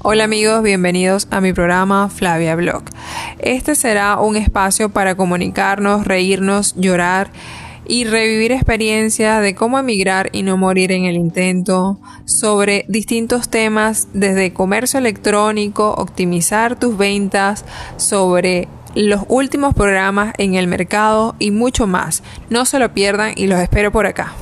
Hola amigos, bienvenidos a mi programa Flavia Blog. Este será un espacio para comunicarnos, reírnos, llorar y revivir experiencias de cómo emigrar y no morir en el intento, sobre distintos temas desde comercio electrónico, optimizar tus ventas, sobre los últimos programas en el mercado y mucho más. No se lo pierdan y los espero por acá.